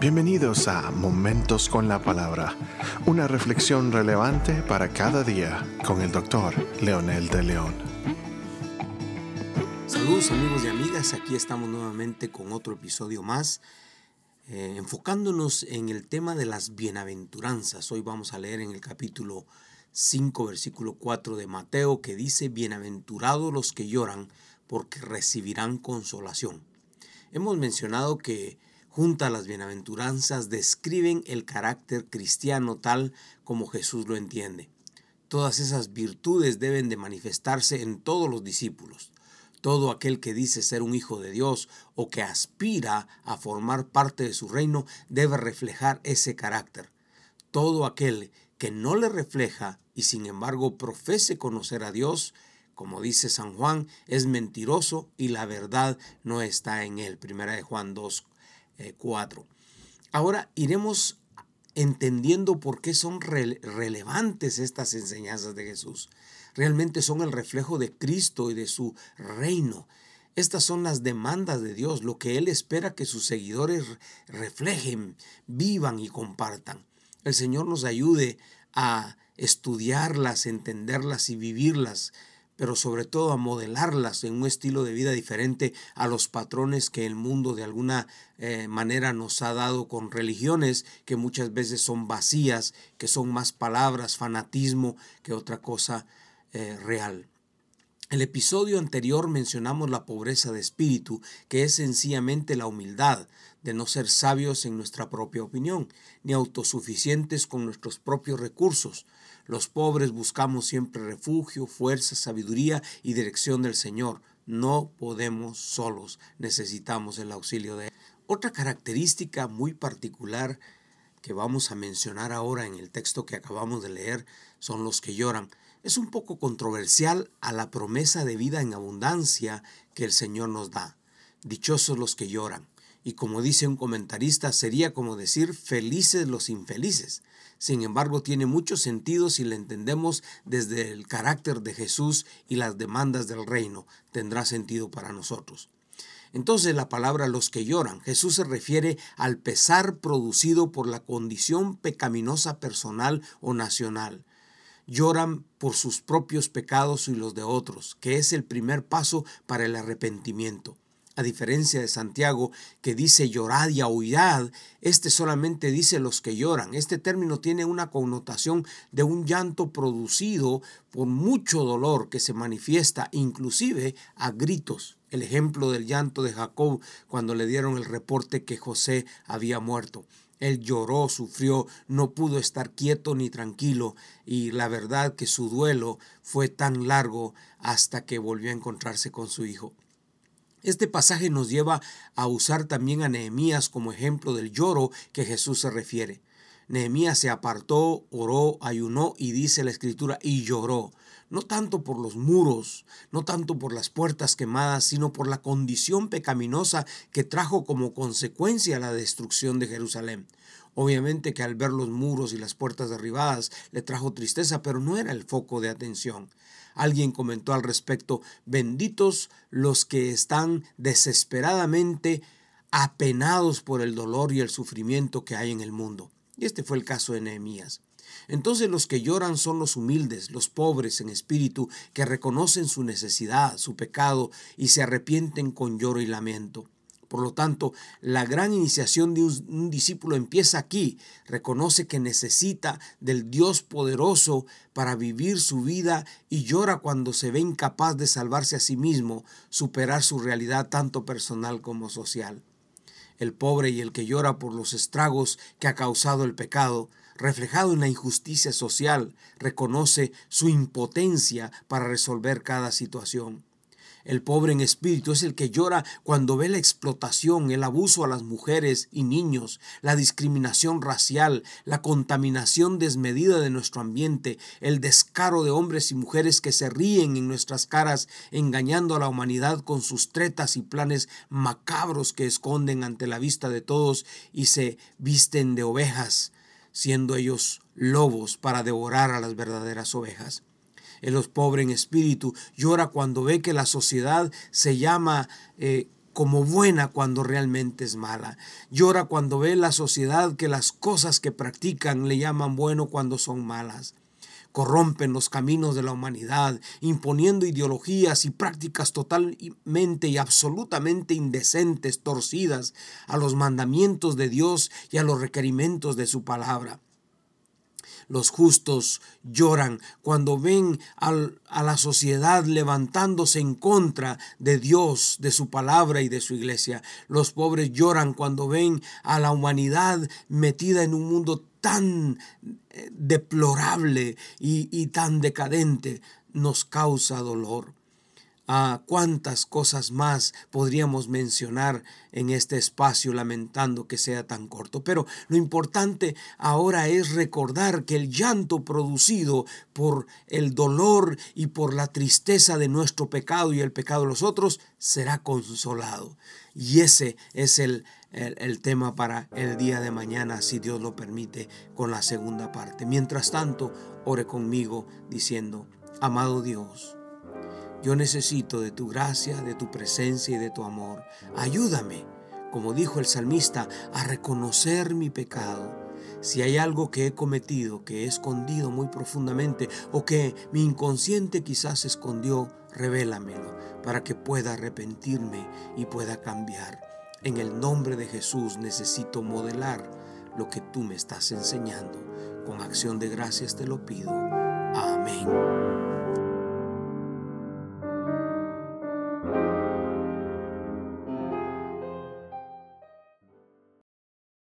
Bienvenidos a Momentos con la Palabra, una reflexión relevante para cada día con el doctor Leonel de León. Saludos amigos y amigas, aquí estamos nuevamente con otro episodio más, eh, enfocándonos en el tema de las bienaventuranzas. Hoy vamos a leer en el capítulo 5, versículo 4 de Mateo, que dice, Bienaventurados los que lloran, porque recibirán consolación. Hemos mencionado que junto a las bienaventuranzas describen el carácter cristiano tal como Jesús lo entiende. Todas esas virtudes deben de manifestarse en todos los discípulos. Todo aquel que dice ser un hijo de Dios o que aspira a formar parte de su reino debe reflejar ese carácter. Todo aquel que no le refleja y sin embargo profese conocer a Dios, como dice San Juan, es mentiroso y la verdad no está en él. Primera de Juan 2, 4. Eh, Ahora iremos entendiendo por qué son relevantes estas enseñanzas de Jesús. Realmente son el reflejo de Cristo y de su reino. Estas son las demandas de Dios, lo que Él espera que sus seguidores reflejen, vivan y compartan. El Señor nos ayude a estudiarlas, entenderlas y vivirlas pero sobre todo a modelarlas en un estilo de vida diferente a los patrones que el mundo de alguna eh, manera nos ha dado con religiones que muchas veces son vacías, que son más palabras, fanatismo que otra cosa eh, real. El episodio anterior mencionamos la pobreza de espíritu, que es sencillamente la humildad de no ser sabios en nuestra propia opinión, ni autosuficientes con nuestros propios recursos, los pobres buscamos siempre refugio, fuerza, sabiduría y dirección del Señor. No podemos solos, necesitamos el auxilio de Él. Otra característica muy particular que vamos a mencionar ahora en el texto que acabamos de leer son los que lloran. Es un poco controversial a la promesa de vida en abundancia que el Señor nos da. Dichosos los que lloran. Y como dice un comentarista, sería como decir felices los infelices. Sin embargo, tiene mucho sentido si le entendemos desde el carácter de Jesús y las demandas del reino. Tendrá sentido para nosotros. Entonces la palabra los que lloran, Jesús se refiere al pesar producido por la condición pecaminosa personal o nacional. Lloran por sus propios pecados y los de otros, que es el primer paso para el arrepentimiento. A diferencia de Santiago, que dice llorad y aullad, este solamente dice los que lloran. Este término tiene una connotación de un llanto producido por mucho dolor que se manifiesta inclusive a gritos. El ejemplo del llanto de Jacob cuando le dieron el reporte que José había muerto. Él lloró, sufrió, no pudo estar quieto ni tranquilo y la verdad que su duelo fue tan largo hasta que volvió a encontrarse con su hijo. Este pasaje nos lleva a usar también a Nehemías como ejemplo del lloro que Jesús se refiere. Nehemías se apartó, oró, ayunó y dice la escritura y lloró, no tanto por los muros, no tanto por las puertas quemadas, sino por la condición pecaminosa que trajo como consecuencia la destrucción de Jerusalén. Obviamente que al ver los muros y las puertas derribadas le trajo tristeza, pero no era el foco de atención. Alguien comentó al respecto, benditos los que están desesperadamente apenados por el dolor y el sufrimiento que hay en el mundo. Y este fue el caso de Nehemías. Entonces los que lloran son los humildes, los pobres en espíritu, que reconocen su necesidad, su pecado y se arrepienten con lloro y lamento. Por lo tanto, la gran iniciación de un, discípulo empieza aquí. Reconoce que necesita del Dios poderoso para vivir su vida y llora cuando se ve incapaz de salvarse a sí mismo, superar su realidad tanto personal como social. El pobre y el que llora por los estragos que ha causado el pecado, reflejado en la injusticia social, reconoce su impotencia para resolver cada situación. El pobre en espíritu es el que llora cuando ve la explotación, el abuso a las mujeres y niños, la discriminación racial, la contaminación desmedida de nuestro ambiente, el descaro de hombres y mujeres que se ríen en nuestras caras, engañando a la humanidad con sus tretas y planes macabros que esconden ante la vista de todos y se visten de ovejas, siendo ellos lobos para devorar a las verdaderas ovejas. El pobre en espíritu llora cuando ve que la sociedad se llama eh, como buena cuando realmente es mala. Llora cuando ve la sociedad que las cosas que practican le llaman bueno cuando son malas corrompen los caminos de la humanidad, imponiendo ideologías y prácticas totalmente y absolutamente indecentes, torcidas a los mandamientos de Dios y a los requerimientos de su palabra. Los justos lloran cuando ven a la sociedad levantándose en contra de Dios, de su palabra y de su iglesia. Los pobres lloran cuando ven a la humanidad metida en un mundo tan eh, deplorable y, tan decadente nos causa dolor. Cuántas cosas más podríamos mencionar en este espacio lamentando que sea tan corto. Pero lo importante ahora es recordar que el llanto producido por el dolor y por la tristeza de nuestro pecado y el pecado de los otros será consolado. Y ese es el, el, tema para el día de mañana, si Dios lo permite, con la segunda parte. Mientras tanto, ore conmigo diciendo, amado Dios, yo necesito de tu gracia, de tu presencia y de tu amor. Ayúdame, como dijo el salmista, a reconocer mi pecado. Si hay algo que he cometido, que he escondido muy profundamente o que mi inconsciente quizás escondió, revélamelo para que pueda arrepentirme y pueda cambiar. En el nombre de Jesús necesito modelar lo que tú me estás enseñando. Con acción de gracias te lo pido. Amén.